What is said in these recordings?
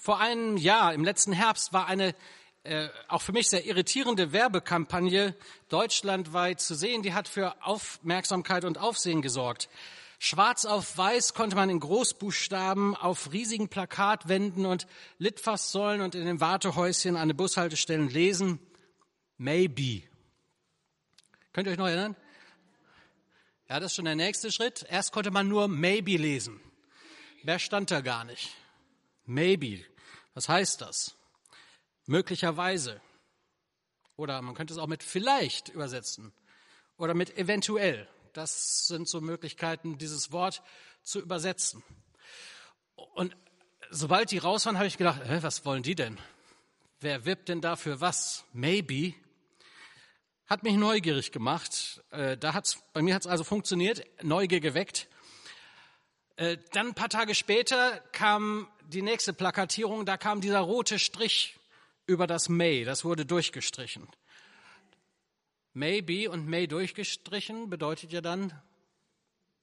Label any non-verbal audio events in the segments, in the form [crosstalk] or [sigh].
Vor einem Jahr, im letzten Herbst, war eine äh, auch für mich sehr irritierende Werbekampagne deutschlandweit zu sehen. Die hat für Aufmerksamkeit und Aufsehen gesorgt. Schwarz auf Weiß konnte man in Großbuchstaben auf riesigen Plakatwänden und Litfaßsäulen und in den Wartehäuschen an den Bushaltestellen lesen. Maybe. Könnt ihr euch noch erinnern? Ja, das ist schon der nächste Schritt. Erst konnte man nur Maybe lesen. Mehr stand da gar nicht. Maybe. Was heißt das? Möglicherweise. Oder man könnte es auch mit vielleicht übersetzen. Oder mit eventuell. Das sind so Möglichkeiten, dieses Wort zu übersetzen. Und sobald die raus waren, habe ich gedacht, hä, was wollen die denn? Wer wirbt denn dafür was? Maybe. Hat mich neugierig gemacht. Äh, da hat's, bei mir hat es also funktioniert, Neugier geweckt. Äh, dann ein paar Tage später kam die nächste Plakatierung, da kam dieser rote Strich über das May, das wurde durchgestrichen. Maybe und May durchgestrichen bedeutet ja dann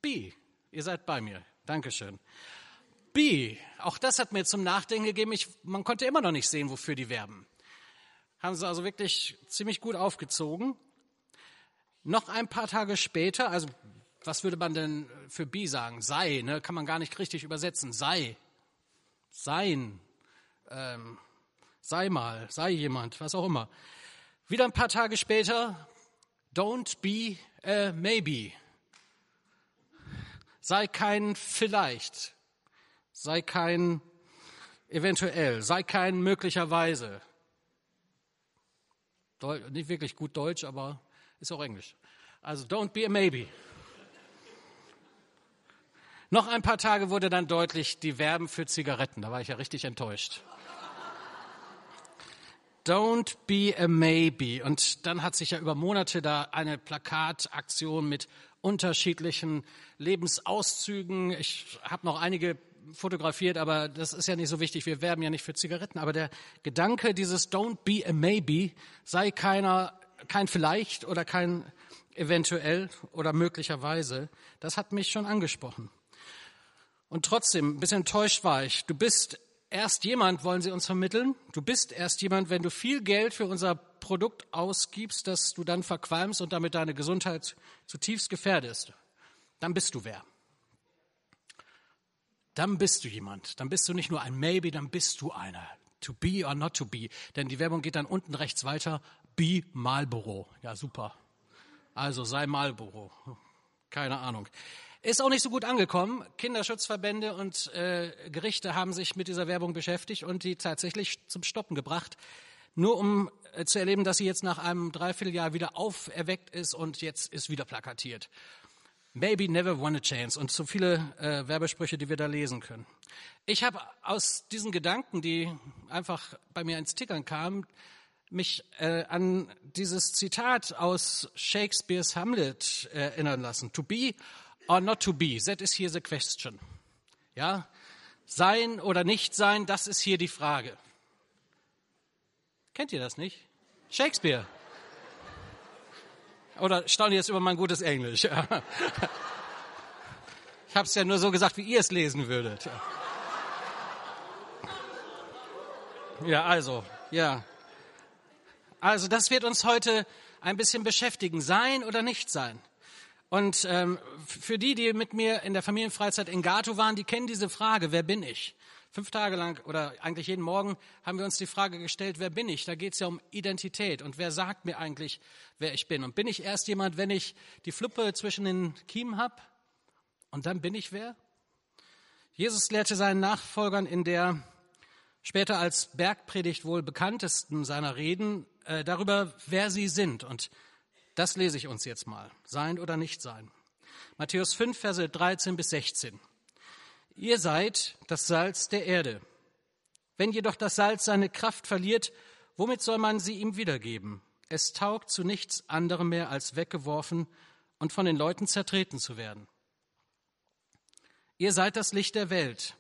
be. Ihr seid bei mir. Dankeschön. Be. Auch das hat mir zum Nachdenken gegeben. Ich, man konnte immer noch nicht sehen, wofür die werben. Haben sie also wirklich ziemlich gut aufgezogen. Noch ein paar Tage später, also was würde man denn für be sagen? Sei, ne? kann man gar nicht richtig übersetzen. Sei, sein, ähm, sei mal, sei jemand, was auch immer. Wieder ein paar Tage später, don't be a maybe. Sei kein vielleicht, sei kein eventuell, sei kein möglicherweise. Deu nicht wirklich gut Deutsch, aber ist auch Englisch. Also don't be a maybe. Noch ein paar Tage wurde dann deutlich, die werben für Zigaretten. Da war ich ja richtig enttäuscht. Don't be a maybe. Und dann hat sich ja über Monate da eine Plakataktion mit unterschiedlichen Lebensauszügen. Ich habe noch einige fotografiert, aber das ist ja nicht so wichtig. Wir werben ja nicht für Zigaretten. Aber der Gedanke dieses Don't be a maybe sei keiner, kein vielleicht oder kein eventuell oder möglicherweise, das hat mich schon angesprochen. Und trotzdem, ein bisschen enttäuscht war ich. Du bist erst jemand, wollen sie uns vermitteln. Du bist erst jemand, wenn du viel Geld für unser Produkt ausgibst, dass du dann verqualmst und damit deine Gesundheit zutiefst gefährdest. Dann bist du wer. Dann bist du jemand. Dann bist du nicht nur ein Maybe, dann bist du einer. To be or not to be. Denn die Werbung geht dann unten rechts weiter. Be Marlboro. Ja, super. Also sei Marlboro. Keine Ahnung. Ist auch nicht so gut angekommen. Kinderschutzverbände und äh, Gerichte haben sich mit dieser Werbung beschäftigt und die tatsächlich zum Stoppen gebracht, nur um äh, zu erleben, dass sie jetzt nach einem Dreivierteljahr wieder auferweckt ist und jetzt ist wieder plakatiert. Maybe never won a chance und so viele äh, Werbesprüche, die wir da lesen können. Ich habe aus diesen Gedanken, die einfach bei mir ins Tickern kamen, mich äh, an dieses Zitat aus Shakespeares Hamlet äh, erinnern lassen. To be or not to be? That is here the question. Ja, sein oder nicht sein, das ist hier die Frage. Kennt ihr das nicht? Shakespeare. Oder staunen jetzt über mein gutes Englisch? [laughs] ich habe es ja nur so gesagt, wie ihr es lesen würdet. Ja, also, ja. Also, das wird uns heute ein bisschen beschäftigen. Sein oder nicht sein? Und ähm, für die, die mit mir in der Familienfreizeit in Gato waren, die kennen diese Frage, wer bin ich? Fünf Tage lang oder eigentlich jeden Morgen haben wir uns die Frage gestellt, wer bin ich? Da geht es ja um Identität und wer sagt mir eigentlich, wer ich bin? Und bin ich erst jemand, wenn ich die Fluppe zwischen den Kiemen habe? Und dann bin ich wer? Jesus lehrte seinen Nachfolgern in der später als Bergpredigt wohl bekanntesten seiner Reden äh, darüber, wer sie sind. Und das lese ich uns jetzt mal. Sein oder nicht sein. Matthäus 5, Verse 13 bis 16. Ihr seid das Salz der Erde. Wenn jedoch das Salz seine Kraft verliert, womit soll man sie ihm wiedergeben? Es taugt zu nichts anderem mehr, als weggeworfen und von den Leuten zertreten zu werden. Ihr seid das Licht der Welt.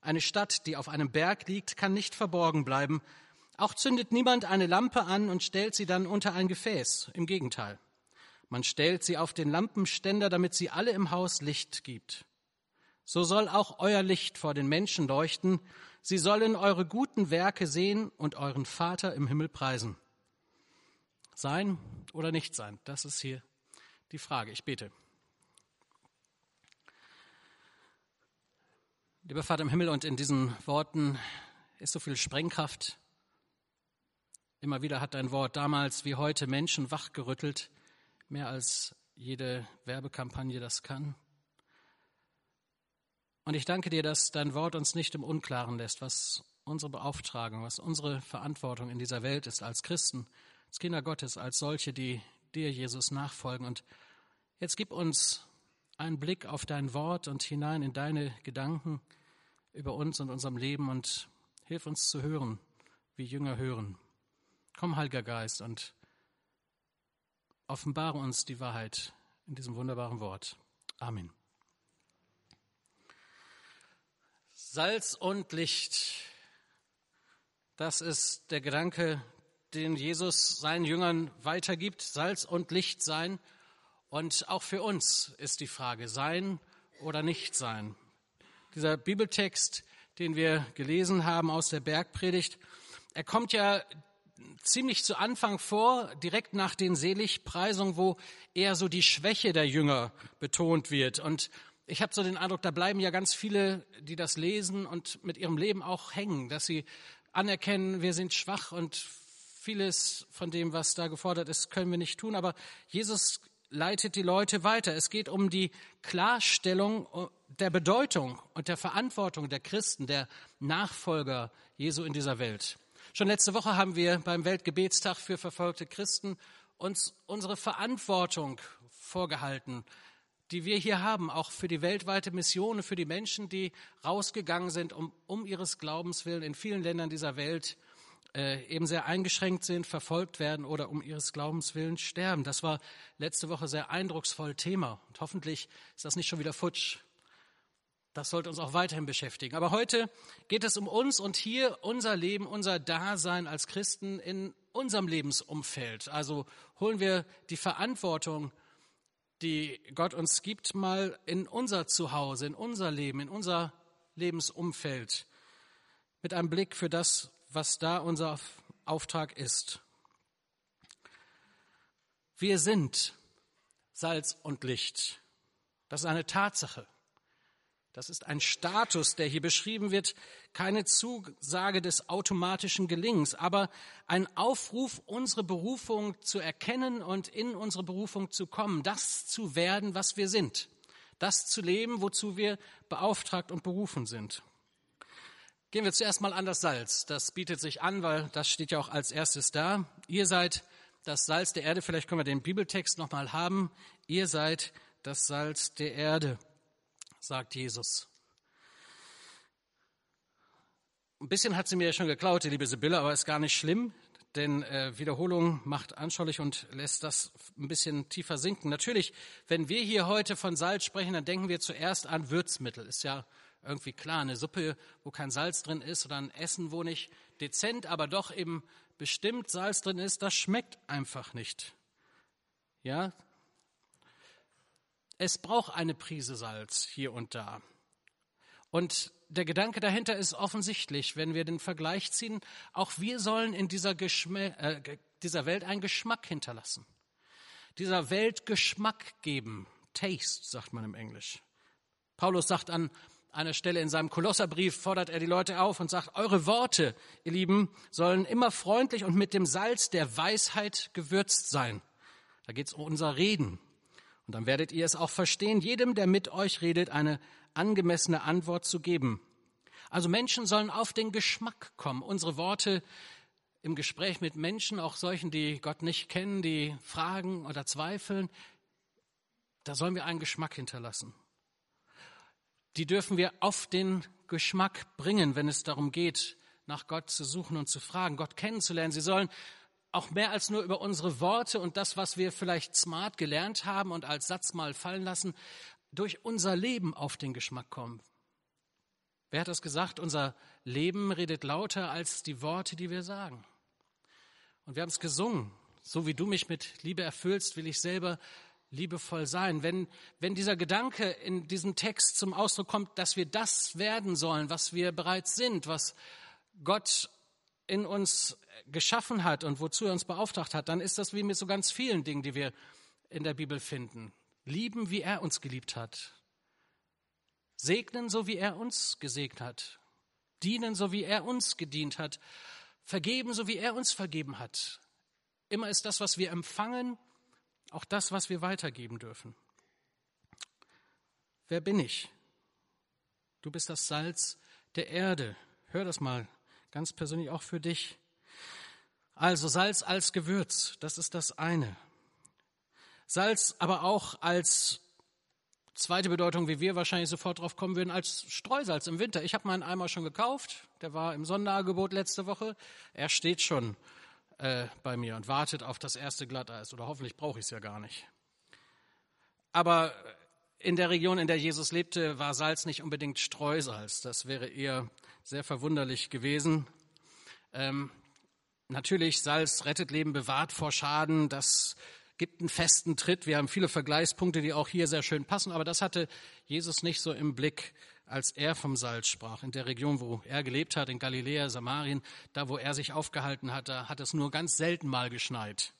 Eine Stadt, die auf einem Berg liegt, kann nicht verborgen bleiben, auch zündet niemand eine Lampe an und stellt sie dann unter ein Gefäß. Im Gegenteil. Man stellt sie auf den Lampenständer, damit sie alle im Haus Licht gibt. So soll auch euer Licht vor den Menschen leuchten. sie sollen eure guten Werke sehen und euren Vater im Himmel preisen. Sein oder nicht sein, das ist hier die Frage. Ich bete. Lieber Vater im Himmel, und in diesen Worten ist so viel Sprengkraft. Immer wieder hat dein Wort damals wie heute Menschen wachgerüttelt, mehr als jede Werbekampagne das kann. Und ich danke dir, dass dein Wort uns nicht im Unklaren lässt, was unsere Beauftragung, was unsere Verantwortung in dieser Welt ist als Christen, als Kinder Gottes, als solche, die dir, Jesus, nachfolgen. Und jetzt gib uns einen Blick auf dein Wort und hinein in deine Gedanken über uns und unserem Leben und hilf uns zu hören, wie Jünger hören. Komm, Heiliger Geist, und offenbare uns die Wahrheit in diesem wunderbaren Wort. Amen. Salz und Licht. Das ist der Gedanke, den Jesus seinen Jüngern weitergibt. Salz und Licht sein. Und auch für uns ist die Frage, sein oder nicht sein. Dieser Bibeltext, den wir gelesen haben aus der Bergpredigt, er kommt ja ziemlich zu Anfang vor, direkt nach den Seligpreisungen, wo eher so die Schwäche der Jünger betont wird. Und ich habe so den Eindruck, da bleiben ja ganz viele, die das lesen und mit ihrem Leben auch hängen, dass sie anerkennen, wir sind schwach und vieles von dem, was da gefordert ist, können wir nicht tun. Aber Jesus leitet die Leute weiter. Es geht um die Klarstellung der Bedeutung und der Verantwortung der Christen, der Nachfolger Jesu in dieser Welt. Schon letzte Woche haben wir beim Weltgebetstag für verfolgte Christen uns unsere Verantwortung vorgehalten, die wir hier haben, auch für die weltweite Mission, für die Menschen, die rausgegangen sind, um, um ihres Glaubens willen in vielen Ländern dieser Welt äh, eben sehr eingeschränkt sind, verfolgt werden oder um ihres Glaubens willen sterben. Das war letzte Woche sehr eindrucksvoll Thema. Und hoffentlich ist das nicht schon wieder futsch. Das sollte uns auch weiterhin beschäftigen. Aber heute geht es um uns und hier unser Leben, unser Dasein als Christen in unserem Lebensumfeld. Also holen wir die Verantwortung, die Gott uns gibt, mal in unser Zuhause, in unser Leben, in unser Lebensumfeld mit einem Blick für das, was da unser Auftrag ist. Wir sind Salz und Licht. Das ist eine Tatsache. Das ist ein Status, der hier beschrieben wird, keine Zusage des automatischen Gelingens, aber ein Aufruf, unsere Berufung zu erkennen und in unsere Berufung zu kommen, das zu werden, was wir sind, das zu leben, wozu wir beauftragt und berufen sind. Gehen wir zuerst mal an das Salz. Das bietet sich an, weil das steht ja auch als erstes da. Ihr seid das Salz der Erde. Vielleicht können wir den Bibeltext nochmal haben. Ihr seid das Salz der Erde sagt Jesus. Ein bisschen hat sie mir ja schon geklaut, die liebe Sibylle, aber ist gar nicht schlimm, denn äh, Wiederholung macht anschaulich und lässt das ein bisschen tiefer sinken. Natürlich, wenn wir hier heute von Salz sprechen, dann denken wir zuerst an Würzmittel. Ist ja irgendwie klar, eine Suppe, wo kein Salz drin ist oder ein Essen, wo nicht dezent, aber doch eben bestimmt Salz drin ist, das schmeckt einfach nicht. Ja, es braucht eine Prise Salz hier und da. Und der Gedanke dahinter ist offensichtlich, wenn wir den Vergleich ziehen, auch wir sollen in dieser, Geschmack, äh, dieser Welt einen Geschmack hinterlassen. Dieser Welt Geschmack geben. Taste, sagt man im Englisch. Paulus sagt an einer Stelle in seinem Kolosserbrief, fordert er die Leute auf und sagt, eure Worte, ihr Lieben, sollen immer freundlich und mit dem Salz der Weisheit gewürzt sein. Da geht es um unser Reden. Und dann werdet ihr es auch verstehen, jedem, der mit euch redet, eine angemessene Antwort zu geben. Also Menschen sollen auf den Geschmack kommen. Unsere Worte im Gespräch mit Menschen, auch solchen, die Gott nicht kennen, die fragen oder zweifeln, da sollen wir einen Geschmack hinterlassen. Die dürfen wir auf den Geschmack bringen, wenn es darum geht, nach Gott zu suchen und zu fragen, Gott kennenzulernen. Sie sollen auch mehr als nur über unsere Worte und das, was wir vielleicht smart gelernt haben und als Satz mal fallen lassen, durch unser Leben auf den Geschmack kommen. Wer hat das gesagt? Unser Leben redet lauter als die Worte, die wir sagen. Und wir haben es gesungen. So wie du mich mit Liebe erfüllst, will ich selber liebevoll sein, wenn, wenn dieser Gedanke in diesem Text zum Ausdruck kommt, dass wir das werden sollen, was wir bereits sind, was Gott in uns geschaffen hat und wozu er uns beauftragt hat, dann ist das wie mit so ganz vielen Dingen, die wir in der Bibel finden. Lieben, wie er uns geliebt hat. Segnen, so wie er uns gesegnet hat. Dienen, so wie er uns gedient hat. Vergeben, so wie er uns vergeben hat. Immer ist das, was wir empfangen, auch das, was wir weitergeben dürfen. Wer bin ich? Du bist das Salz der Erde. Hör das mal ganz persönlich auch für dich. Also Salz als Gewürz, das ist das eine. Salz aber auch als zweite Bedeutung, wie wir wahrscheinlich sofort drauf kommen würden, als Streusalz im Winter. Ich habe meinen Eimer schon gekauft, der war im Sonderangebot letzte Woche. Er steht schon äh, bei mir und wartet auf das erste Glatteis. Oder hoffentlich brauche ich es ja gar nicht. Aber in der Region, in der Jesus lebte, war Salz nicht unbedingt Streusalz. Das wäre eher sehr verwunderlich gewesen. Ähm, natürlich, Salz rettet Leben, bewahrt vor Schaden. Das gibt einen festen Tritt. Wir haben viele Vergleichspunkte, die auch hier sehr schön passen. Aber das hatte Jesus nicht so im Blick als er vom Salz sprach. In der Region, wo er gelebt hat, in Galiläa, Samarien, da wo er sich aufgehalten hat, da hat es nur ganz selten mal geschneit.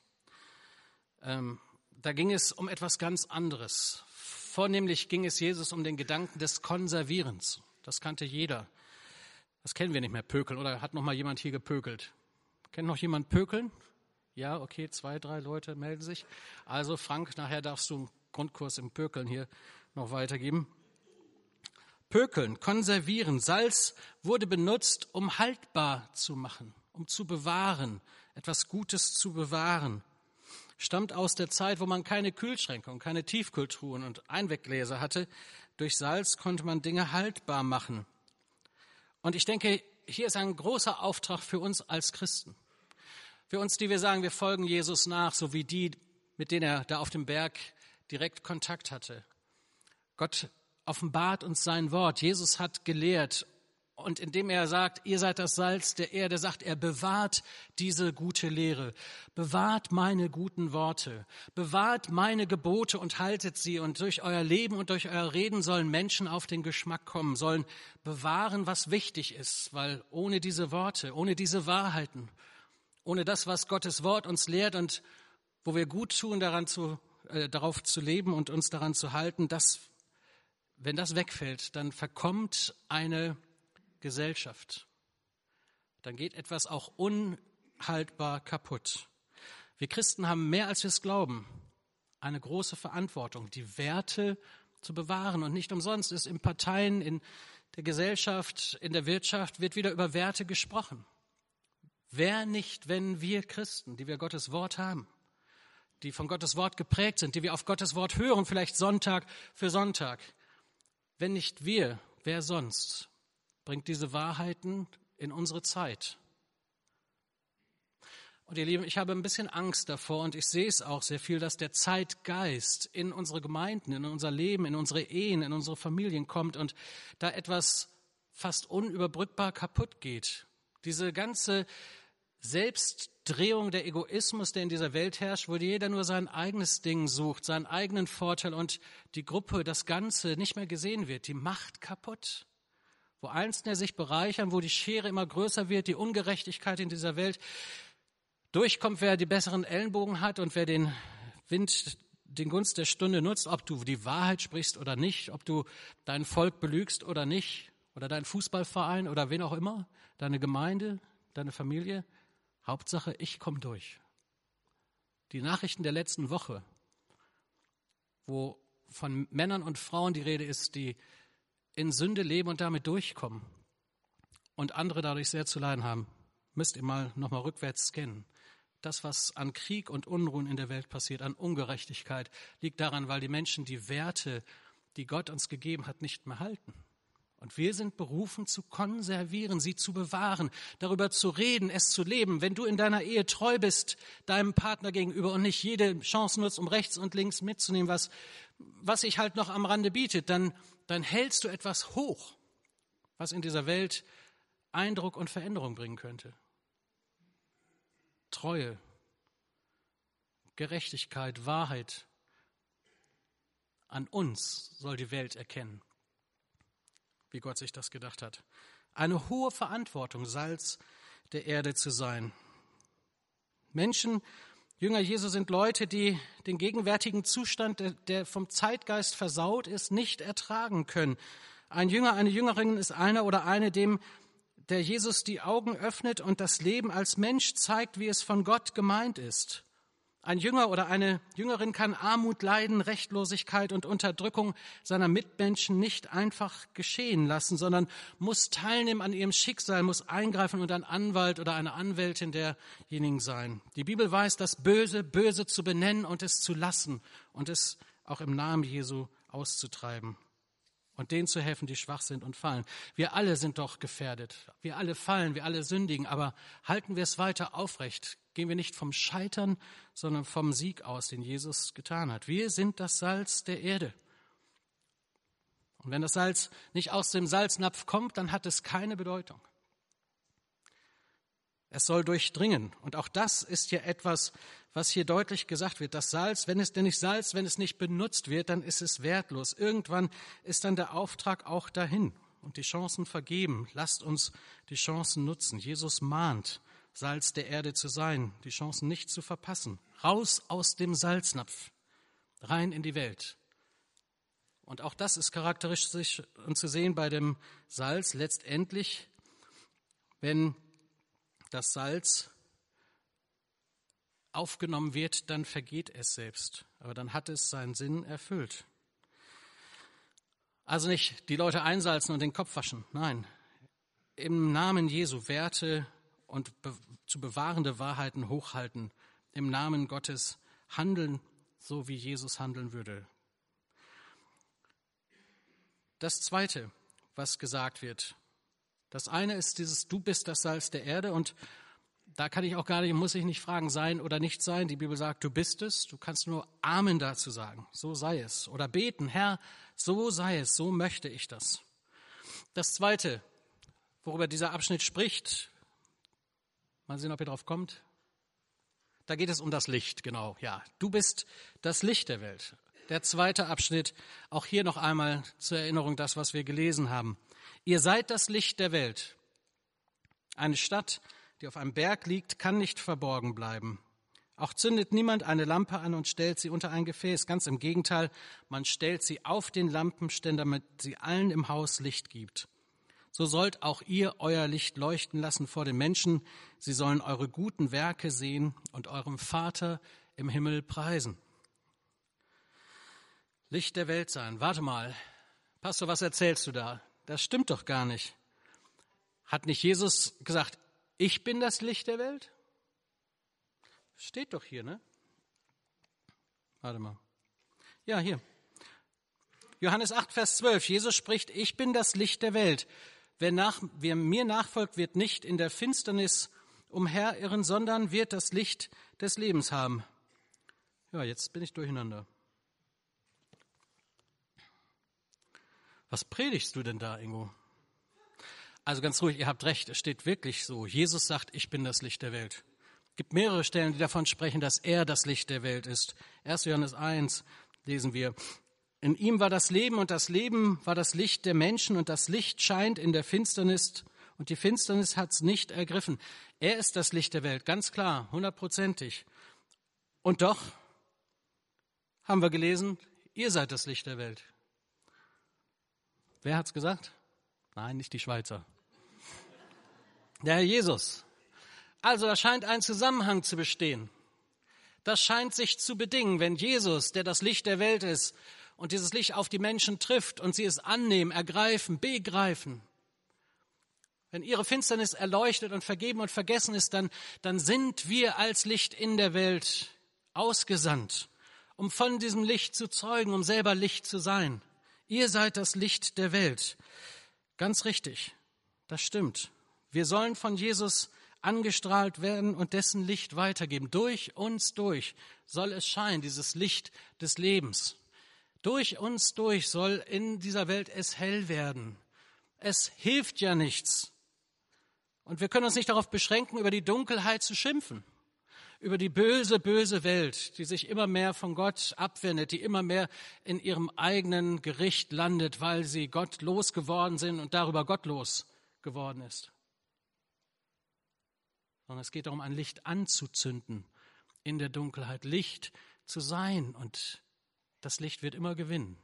Ähm, da ging es um etwas ganz anderes. Vornehmlich ging es Jesus um den Gedanken des Konservierens. Das kannte jeder. Das kennen wir nicht mehr, Pökeln. Oder hat noch mal jemand hier gepökelt? Kennt noch jemand Pökeln? Ja, okay, zwei, drei Leute melden sich. Also Frank, nachher darfst du einen Grundkurs im Pökeln hier noch weitergeben. Pökeln, konservieren. Salz wurde benutzt, um haltbar zu machen, um zu bewahren, etwas Gutes zu bewahren. Stammt aus der Zeit, wo man keine Kühlschränke und keine Tiefkühltruhen und Einweggläser hatte. Durch Salz konnte man Dinge haltbar machen. Und ich denke, hier ist ein großer Auftrag für uns als Christen. Für uns, die wir sagen, wir folgen Jesus nach, so wie die, mit denen er da auf dem Berg direkt Kontakt hatte. Gott offenbart uns sein Wort. Jesus hat gelehrt und indem er sagt, ihr seid das Salz der Erde, sagt er, bewahrt diese gute Lehre, bewahrt meine guten Worte, bewahrt meine Gebote und haltet sie. Und durch euer Leben und durch euer Reden sollen Menschen auf den Geschmack kommen, sollen bewahren, was wichtig ist, weil ohne diese Worte, ohne diese Wahrheiten, ohne das, was Gottes Wort uns lehrt und wo wir gut tun, daran zu, äh, darauf zu leben und uns daran zu halten, das wenn das wegfällt, dann verkommt eine Gesellschaft. Dann geht etwas auch unhaltbar kaputt. Wir Christen haben mehr als wir es glauben, eine große Verantwortung, die Werte zu bewahren. Und nicht umsonst ist in Parteien, in der Gesellschaft, in der Wirtschaft wird wieder über Werte gesprochen. Wer nicht, wenn wir Christen, die wir Gottes Wort haben, die von Gottes Wort geprägt sind, die wir auf Gottes Wort hören, vielleicht Sonntag für Sonntag, wenn nicht wir, wer sonst bringt diese Wahrheiten in unsere Zeit? Und ihr Lieben, ich habe ein bisschen Angst davor und ich sehe es auch sehr viel, dass der Zeitgeist in unsere Gemeinden, in unser Leben, in unsere Ehen, in unsere Familien kommt und da etwas fast unüberbrückbar kaputt geht. Diese ganze Selbstdrehung, der Egoismus, der in dieser Welt herrscht, wo jeder nur sein eigenes Ding sucht, seinen eigenen Vorteil und die Gruppe, das Ganze nicht mehr gesehen wird, die macht kaputt. Wo Einzelne sich bereichern, wo die Schere immer größer wird, die Ungerechtigkeit in dieser Welt durchkommt, wer die besseren Ellenbogen hat und wer den Wind, den Gunst der Stunde nutzt, ob du die Wahrheit sprichst oder nicht, ob du dein Volk belügst oder nicht, oder dein Fußballverein oder wen auch immer, deine Gemeinde, deine Familie. Hauptsache, ich komme durch. Die Nachrichten der letzten Woche, wo von Männern und Frauen die Rede ist, die in Sünde leben und damit durchkommen und andere dadurch sehr zu leiden haben, müsst ihr mal nochmal rückwärts scannen. Das, was an Krieg und Unruhen in der Welt passiert, an Ungerechtigkeit, liegt daran, weil die Menschen die Werte, die Gott uns gegeben hat, nicht mehr halten. Und wir sind berufen zu konservieren, sie zu bewahren, darüber zu reden, es zu leben. Wenn du in deiner Ehe treu bist, deinem Partner gegenüber und nicht jede Chance nutzt, um rechts und links mitzunehmen, was, was sich halt noch am Rande bietet, dann, dann hältst du etwas hoch, was in dieser Welt Eindruck und Veränderung bringen könnte. Treue, Gerechtigkeit, Wahrheit, An uns soll die Welt erkennen, wie Gott sich das gedacht hat. Eine hohe Verantwortung, Salz der Erde zu sein. Menschen, Jünger Jesu sind Leute, die den gegenwärtigen Zustand, der vom Zeitgeist versaut ist, nicht ertragen können. Ein Jünger, eine Jüngerin ist einer oder eine, dem der Jesus die Augen öffnet und das Leben als Mensch zeigt, wie es von Gott gemeint ist. Ein Jünger oder eine Jüngerin kann Armut leiden, Rechtlosigkeit und Unterdrückung seiner Mitmenschen nicht einfach geschehen lassen, sondern muss teilnehmen an ihrem Schicksal, muss eingreifen und ein Anwalt oder eine Anwältin derjenigen sein. Die Bibel weiß, das Böse böse zu benennen und es zu lassen und es auch im Namen Jesu auszutreiben und denen zu helfen, die schwach sind und fallen. Wir alle sind doch gefährdet. Wir alle fallen, wir alle sündigen, aber halten wir es weiter aufrecht. Gehen wir nicht vom Scheitern, sondern vom Sieg aus, den Jesus getan hat. Wir sind das Salz der Erde. Und wenn das Salz nicht aus dem Salznapf kommt, dann hat es keine Bedeutung. Es soll durchdringen. Und auch das ist ja etwas, was hier deutlich gesagt wird. Das Salz, wenn es denn nicht Salz, wenn es nicht benutzt wird, dann ist es wertlos. Irgendwann ist dann der Auftrag auch dahin und die Chancen vergeben. Lasst uns die Chancen nutzen. Jesus mahnt, Salz der Erde zu sein, die Chancen nicht zu verpassen. Raus aus dem Salznapf, rein in die Welt. Und auch das ist charakteristisch und zu sehen bei dem Salz letztendlich, wenn das Salz aufgenommen wird, dann vergeht es selbst. Aber dann hat es seinen Sinn erfüllt. Also nicht die Leute einsalzen und den Kopf waschen. Nein. Im Namen Jesu Werte und be zu bewahrende Wahrheiten hochhalten. Im Namen Gottes handeln, so wie Jesus handeln würde. Das Zweite, was gesagt wird. Das eine ist dieses, du bist das Salz der Erde und da kann ich auch gar nicht, muss ich nicht fragen, sein oder nicht sein. Die Bibel sagt, du bist es. Du kannst nur Amen dazu sagen. So sei es. Oder beten, Herr, so sei es. So möchte ich das. Das zweite, worüber dieser Abschnitt spricht, mal sehen, ob ihr drauf kommt. Da geht es um das Licht, genau. Ja, du bist das Licht der Welt. Der zweite Abschnitt, auch hier noch einmal zur Erinnerung das, was wir gelesen haben. Ihr seid das Licht der Welt. Eine Stadt, die auf einem Berg liegt, kann nicht verborgen bleiben. Auch zündet niemand eine Lampe an und stellt sie unter ein Gefäß. Ganz im Gegenteil, man stellt sie auf den Lampenständer, damit sie allen im Haus Licht gibt. So sollt auch ihr euer Licht leuchten lassen vor den Menschen. Sie sollen eure guten Werke sehen und eurem Vater im Himmel preisen. Licht der Welt sein. Warte mal. Pastor, was erzählst du da? Das stimmt doch gar nicht. Hat nicht Jesus gesagt, ich bin das Licht der Welt? Steht doch hier, ne? Warte mal. Ja, hier. Johannes 8, Vers 12. Jesus spricht, ich bin das Licht der Welt. Wer, nach, wer mir nachfolgt, wird nicht in der Finsternis umherirren, sondern wird das Licht des Lebens haben. Ja, jetzt bin ich durcheinander. Was predigst du denn da, Ingo? Also ganz ruhig, ihr habt recht, es steht wirklich so. Jesus sagt, ich bin das Licht der Welt. Es gibt mehrere Stellen, die davon sprechen, dass er das Licht der Welt ist. 1. Johannes 1 lesen wir. In ihm war das Leben und das Leben war das Licht der Menschen und das Licht scheint in der Finsternis und die Finsternis hat es nicht ergriffen. Er ist das Licht der Welt, ganz klar, hundertprozentig. Und doch haben wir gelesen, ihr seid das Licht der Welt. Wer hat's gesagt? Nein, nicht die Schweizer der Herr Jesus. Also da scheint ein Zusammenhang zu bestehen. Das scheint sich zu bedingen, wenn Jesus, der das Licht der Welt ist, und dieses Licht auf die Menschen trifft und sie es annehmen, ergreifen, begreifen. Wenn ihre Finsternis erleuchtet und vergeben und vergessen ist, dann, dann sind wir als Licht in der Welt ausgesandt, um von diesem Licht zu zeugen, um selber Licht zu sein. Ihr seid das Licht der Welt. Ganz richtig. Das stimmt. Wir sollen von Jesus angestrahlt werden und dessen Licht weitergeben. Durch uns durch soll es scheinen, dieses Licht des Lebens. Durch uns durch soll in dieser Welt es hell werden. Es hilft ja nichts. Und wir können uns nicht darauf beschränken, über die Dunkelheit zu schimpfen, über die böse, böse Welt, die sich immer mehr von Gott abwendet, die immer mehr in ihrem eigenen Gericht landet, weil sie gottlos geworden sind und darüber gottlos geworden ist. Sondern es geht darum, ein Licht anzuzünden in der Dunkelheit, Licht zu sein und das Licht wird immer gewinnen.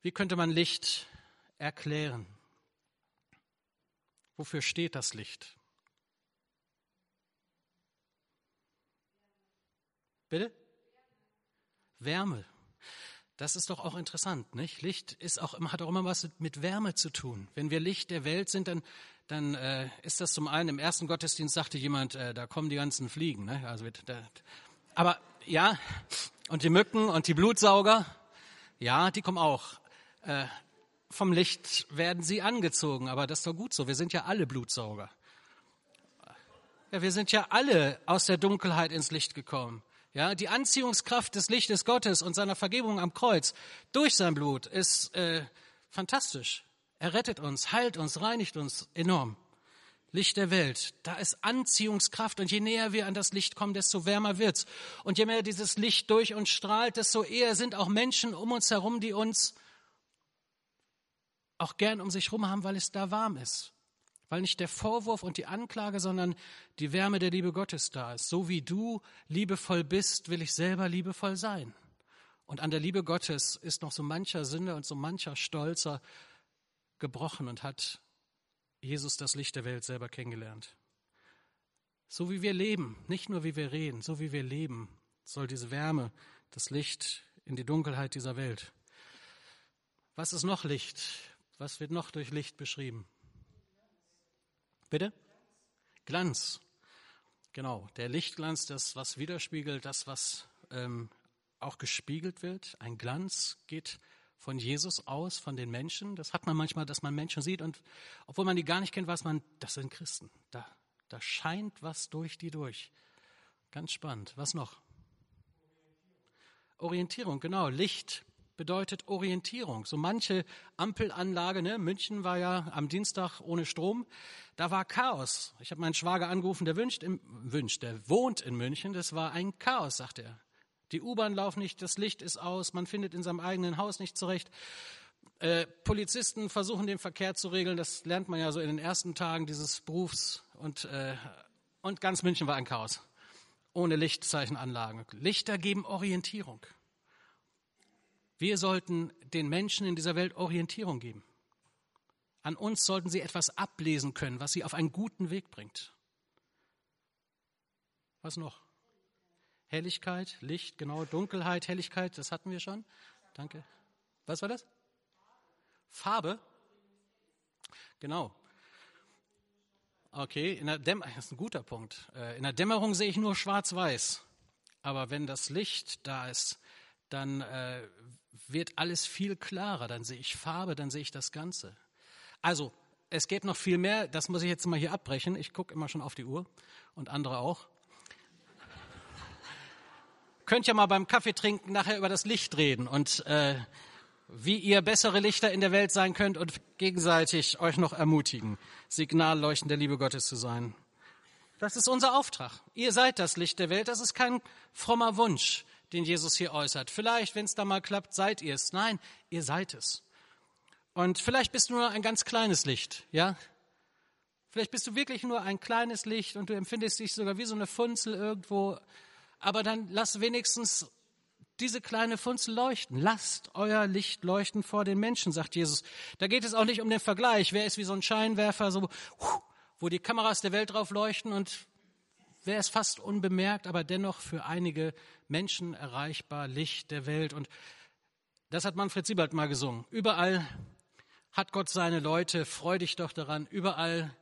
Wie könnte man Licht erklären? Wofür steht das Licht? Bitte? Wärme. Das ist doch auch interessant, nicht? Licht ist auch hat auch immer was mit Wärme zu tun. Wenn wir Licht der Welt sind, dann, dann äh, ist das zum einen, im ersten Gottesdienst sagte jemand, äh, da kommen die ganzen Fliegen. Ne? Also, da, aber ja, und die Mücken und die Blutsauger, ja, die kommen auch. Äh, vom Licht werden sie angezogen, aber das ist doch gut so. Wir sind ja alle Blutsauger. Ja, wir sind ja alle aus der Dunkelheit ins Licht gekommen. Ja, die Anziehungskraft des Lichtes Gottes und seiner Vergebung am Kreuz durch sein Blut ist äh, fantastisch. Er rettet uns, heilt uns, reinigt uns enorm. Licht der Welt, da ist Anziehungskraft und je näher wir an das Licht kommen, desto wärmer wird's. Und je mehr dieses Licht durch uns strahlt, desto eher sind auch Menschen um uns herum, die uns auch gern um sich herum haben, weil es da warm ist. Weil nicht der Vorwurf und die Anklage, sondern die Wärme der Liebe Gottes da ist. So wie du liebevoll bist, will ich selber liebevoll sein. Und an der Liebe Gottes ist noch so mancher Sünder und so mancher Stolzer gebrochen und hat Jesus das Licht der Welt selber kennengelernt. So wie wir leben, nicht nur wie wir reden, so wie wir leben, soll diese Wärme, das Licht in die Dunkelheit dieser Welt. Was ist noch Licht? Was wird noch durch Licht beschrieben? Bitte? Glanz. Genau, der Lichtglanz, das, was widerspiegelt, das, was ähm, auch gespiegelt wird. Ein Glanz geht von Jesus aus, von den Menschen. Das hat man manchmal, dass man Menschen sieht und obwohl man die gar nicht kennt, weiß man, das sind Christen. Da, da scheint was durch die durch. Ganz spannend. Was noch? Orientierung, genau. Licht bedeutet Orientierung. So manche Ampelanlage, ne? München war ja am Dienstag ohne Strom, da war Chaos. Ich habe meinen Schwager angerufen, der wünscht, im, wünscht, der wohnt in München, das war ein Chaos, sagt er. Die U-Bahn laufen nicht, das Licht ist aus, man findet in seinem eigenen Haus nicht zurecht. Äh, Polizisten versuchen den Verkehr zu regeln, das lernt man ja so in den ersten Tagen dieses Berufs und, äh, und ganz München war ein Chaos. Ohne Lichtzeichenanlagen. Lichter geben Orientierung. Wir sollten den Menschen in dieser Welt Orientierung geben. An uns sollten sie etwas ablesen können, was sie auf einen guten Weg bringt. Was noch? Helligkeit, Licht, genau, Dunkelheit, Helligkeit, das hatten wir schon. Danke. Was war das? Farbe? Genau. Okay, in der Dämmerung, [laughs] das ist ein guter Punkt. Äh, in der Dämmerung sehe ich nur schwarz-weiß. Aber wenn das Licht da ist, dann äh, wird alles viel klarer. Dann sehe ich Farbe, dann sehe ich das Ganze. Also, es geht noch viel mehr. Das muss ich jetzt mal hier abbrechen. Ich gucke immer schon auf die Uhr und andere auch. Könnt ja mal beim Kaffee trinken nachher über das Licht reden und äh, wie ihr bessere Lichter in der Welt sein könnt und gegenseitig euch noch ermutigen, Signalleuchten der Liebe Gottes zu sein. Das ist unser Auftrag. Ihr seid das Licht der Welt. Das ist kein frommer Wunsch den Jesus hier äußert. Vielleicht, wenn es da mal klappt, seid ihr es. Nein, ihr seid es. Und vielleicht bist du nur ein ganz kleines Licht, ja? Vielleicht bist du wirklich nur ein kleines Licht und du empfindest dich sogar wie so eine Funzel irgendwo. Aber dann lass wenigstens diese kleine Funzel leuchten. Lasst euer Licht leuchten vor den Menschen, sagt Jesus. Da geht es auch nicht um den Vergleich. Wer ist wie so ein Scheinwerfer, so, wo die Kameras der Welt drauf leuchten und wäre es fast unbemerkt, aber dennoch für einige Menschen erreichbar, Licht der Welt. Und das hat Manfred Siebert mal gesungen. Überall hat Gott seine Leute, freu dich doch daran. Überall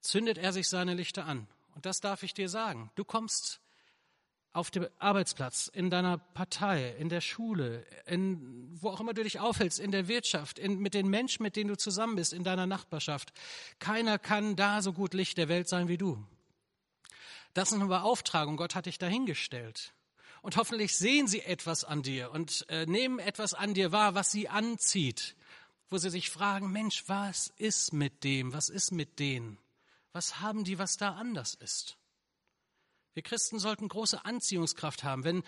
zündet er sich seine Lichter an. Und das darf ich dir sagen. Du kommst auf dem Arbeitsplatz, in deiner Partei, in der Schule, in, wo auch immer du dich aufhältst, in der Wirtschaft, in, mit den Menschen, mit denen du zusammen bist, in deiner Nachbarschaft. Keiner kann da so gut Licht der Welt sein wie du. Das ist eine Beauftragung. Gott hat dich dahingestellt. Und hoffentlich sehen sie etwas an dir und äh, nehmen etwas an dir wahr, was sie anzieht, wo sie sich fragen, Mensch, was ist mit dem? Was ist mit denen? Was haben die, was da anders ist? Wir Christen sollten große Anziehungskraft haben. Wenn,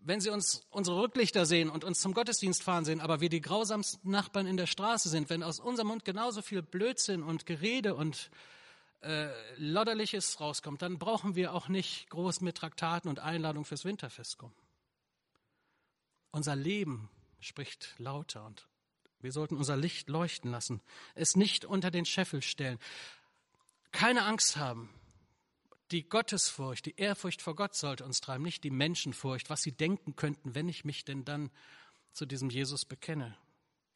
wenn sie uns unsere Rücklichter sehen und uns zum Gottesdienst fahren sehen, aber wir die grausamsten Nachbarn in der Straße sind, wenn aus unserem Mund genauso viel Blödsinn und Gerede und äh, Lodderliches rauskommt, dann brauchen wir auch nicht groß mit Traktaten und Einladungen fürs Winterfest kommen. Unser Leben spricht lauter und wir sollten unser Licht leuchten lassen, es nicht unter den Scheffel stellen, keine Angst haben. Die Gottesfurcht, die Ehrfurcht vor Gott sollte uns treiben, nicht die Menschenfurcht, was sie denken könnten, wenn ich mich denn dann zu diesem Jesus bekenne.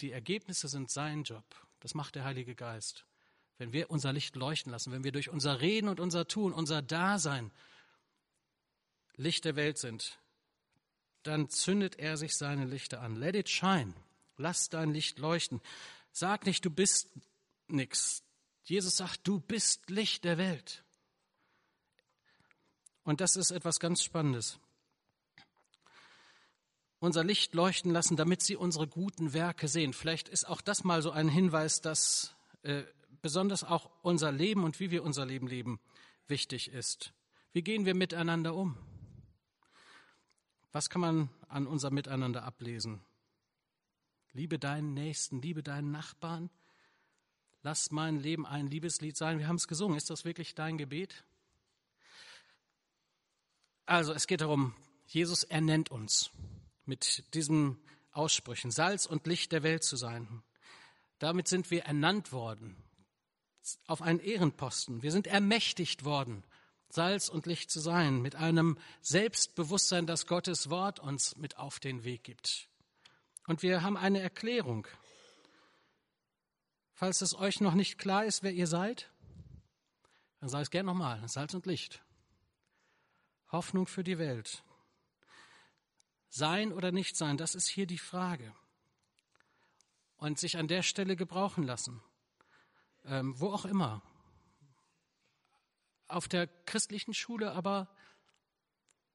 Die Ergebnisse sind sein Job. Das macht der Heilige Geist. Wenn wir unser Licht leuchten lassen, wenn wir durch unser Reden und unser Tun, unser Dasein Licht der Welt sind, dann zündet er sich seine Lichter an. Let it shine. Lass dein Licht leuchten. Sag nicht, du bist nix. Jesus sagt, du bist Licht der Welt. Und das ist etwas ganz Spannendes. Unser Licht leuchten lassen, damit sie unsere guten Werke sehen. Vielleicht ist auch das mal so ein Hinweis, dass äh, besonders auch unser Leben und wie wir unser Leben leben wichtig ist. Wie gehen wir miteinander um? Was kann man an unserem Miteinander ablesen? Liebe deinen Nächsten, liebe deinen Nachbarn. Lass mein Leben ein Liebeslied sein. Wir haben es gesungen. Ist das wirklich dein Gebet? Also es geht darum, Jesus ernennt uns mit diesen Aussprüchen, Salz und Licht der Welt zu sein. Damit sind wir ernannt worden auf einen Ehrenposten. Wir sind ermächtigt worden, Salz und Licht zu sein, mit einem Selbstbewusstsein, das Gottes Wort uns mit auf den Weg gibt. Und wir haben eine Erklärung. Falls es euch noch nicht klar ist, wer ihr seid, dann sage ich es gerne nochmal, Salz und Licht. Hoffnung für die Welt. Sein oder nicht sein, das ist hier die Frage. Und sich an der Stelle gebrauchen lassen. Ähm, wo auch immer. Auf der christlichen Schule, aber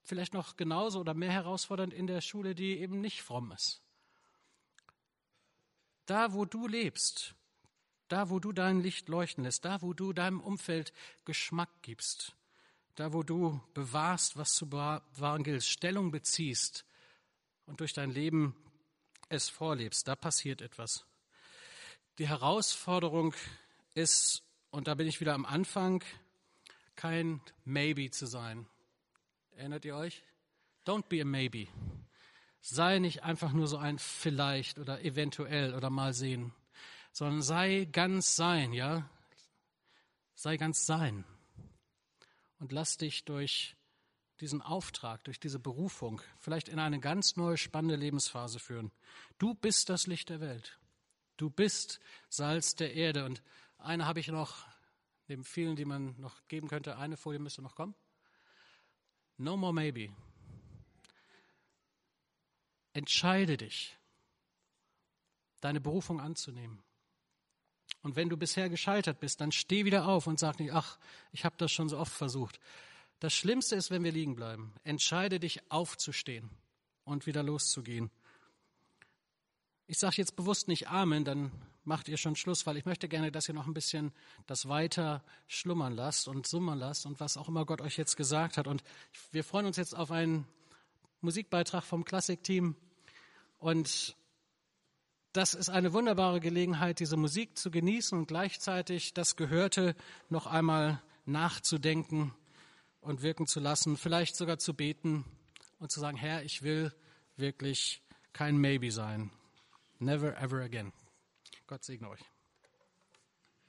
vielleicht noch genauso oder mehr herausfordernd in der Schule, die eben nicht fromm ist. Da, wo du lebst, da, wo du dein Licht leuchten lässt, da, wo du deinem Umfeld Geschmack gibst, da, wo du bewahrst, was zu bewahren gilt, Stellung beziehst und durch dein Leben es vorlebst, da passiert etwas. Die Herausforderung ist, und da bin ich wieder am Anfang, kein Maybe zu sein. Erinnert ihr euch? Don't be a Maybe. Sei nicht einfach nur so ein vielleicht oder eventuell oder mal sehen, sondern sei ganz sein, ja? Sei ganz sein. Und lass dich durch diesen Auftrag, durch diese Berufung vielleicht in eine ganz neue, spannende Lebensphase führen. Du bist das Licht der Welt. Du bist Salz der Erde. Und eine habe ich noch, neben vielen, die man noch geben könnte. Eine Folie müsste noch kommen. No more maybe. Entscheide dich, deine Berufung anzunehmen. Und wenn du bisher gescheitert bist, dann steh wieder auf und sag nicht, ach, ich habe das schon so oft versucht. Das Schlimmste ist, wenn wir liegen bleiben. Entscheide dich aufzustehen und wieder loszugehen. Ich sage jetzt bewusst nicht Amen, dann macht ihr schon Schluss, weil ich möchte gerne, dass ihr noch ein bisschen das weiter schlummern lasst und summern lasst und was auch immer Gott euch jetzt gesagt hat. Und wir freuen uns jetzt auf einen Musikbeitrag vom Klassikteam. Und das ist eine wunderbare Gelegenheit, diese Musik zu genießen und gleichzeitig das Gehörte noch einmal nachzudenken und wirken zu lassen, vielleicht sogar zu beten und zu sagen, Herr, ich will wirklich kein Maybe sein. Never ever again. Gott segne euch.